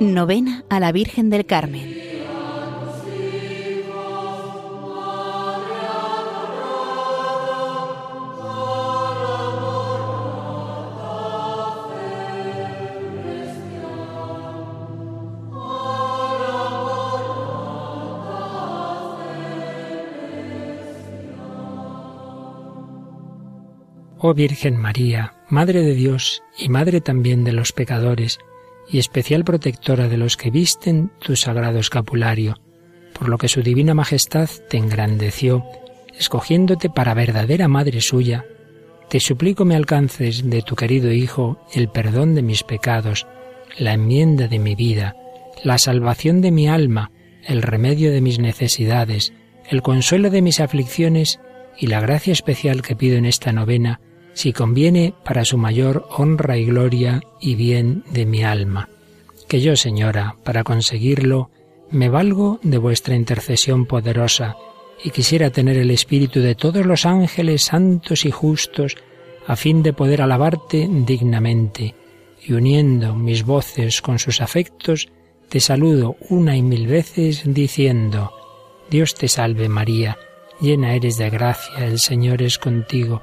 Novena a la Virgen del Carmen. Oh Virgen María, Madre de Dios y Madre también de los pecadores, y especial protectora de los que visten tu sagrado escapulario, por lo que su divina majestad te engrandeció, escogiéndote para verdadera madre suya, te suplico me alcances de tu querido Hijo el perdón de mis pecados, la enmienda de mi vida, la salvación de mi alma, el remedio de mis necesidades, el consuelo de mis aflicciones y la gracia especial que pido en esta novena si conviene para su mayor honra y gloria y bien de mi alma. Que yo, Señora, para conseguirlo, me valgo de vuestra intercesión poderosa y quisiera tener el espíritu de todos los ángeles santos y justos a fin de poder alabarte dignamente, y uniendo mis voces con sus afectos, te saludo una y mil veces diciendo, Dios te salve María, llena eres de gracia, el Señor es contigo,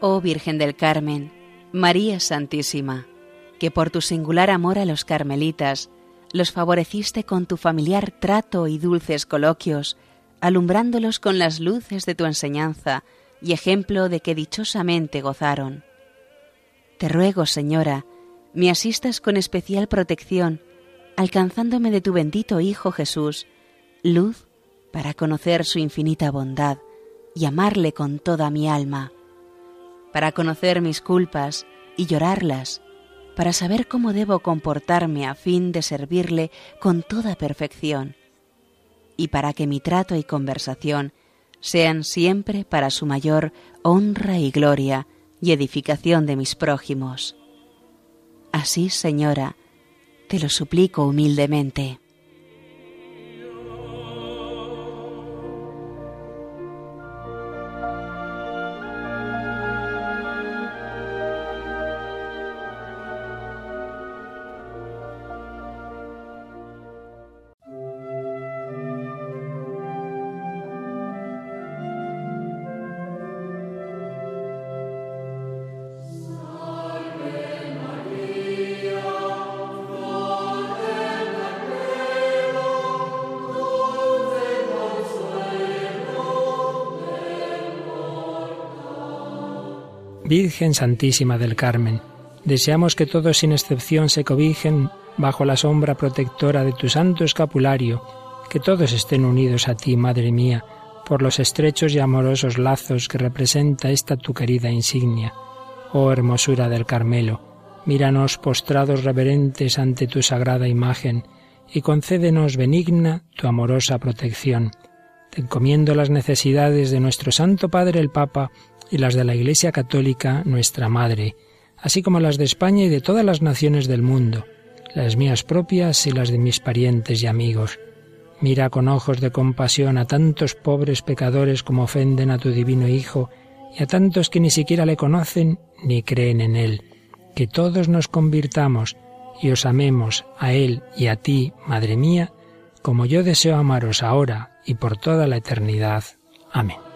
Oh Virgen del Carmen, María Santísima, que por tu singular amor a los carmelitas los favoreciste con tu familiar trato y dulces coloquios, alumbrándolos con las luces de tu enseñanza y ejemplo de que dichosamente gozaron. Te ruego, Señora, me asistas con especial protección, alcanzándome de tu bendito Hijo Jesús, luz para conocer su infinita bondad y amarle con toda mi alma para conocer mis culpas y llorarlas, para saber cómo debo comportarme a fin de servirle con toda perfección, y para que mi trato y conversación sean siempre para su mayor honra y gloria y edificación de mis prójimos. Así, Señora, te lo suplico humildemente. Virgen Santísima del Carmen, deseamos que todos sin excepción se cobijen bajo la sombra protectora de tu santo escapulario, que todos estén unidos a ti, Madre mía, por los estrechos y amorosos lazos que representa esta tu querida insignia. Oh hermosura del Carmelo, míranos postrados reverentes ante tu sagrada imagen, y concédenos benigna tu amorosa protección. te encomiendo las necesidades de nuestro Santo Padre el Papa y las de la Iglesia Católica, nuestra Madre, así como las de España y de todas las naciones del mundo, las mías propias y las de mis parientes y amigos. Mira con ojos de compasión a tantos pobres pecadores como ofenden a tu divino Hijo y a tantos que ni siquiera le conocen ni creen en Él. Que todos nos convirtamos y os amemos a Él y a ti, Madre mía, como yo deseo amaros ahora y por toda la eternidad. Amén.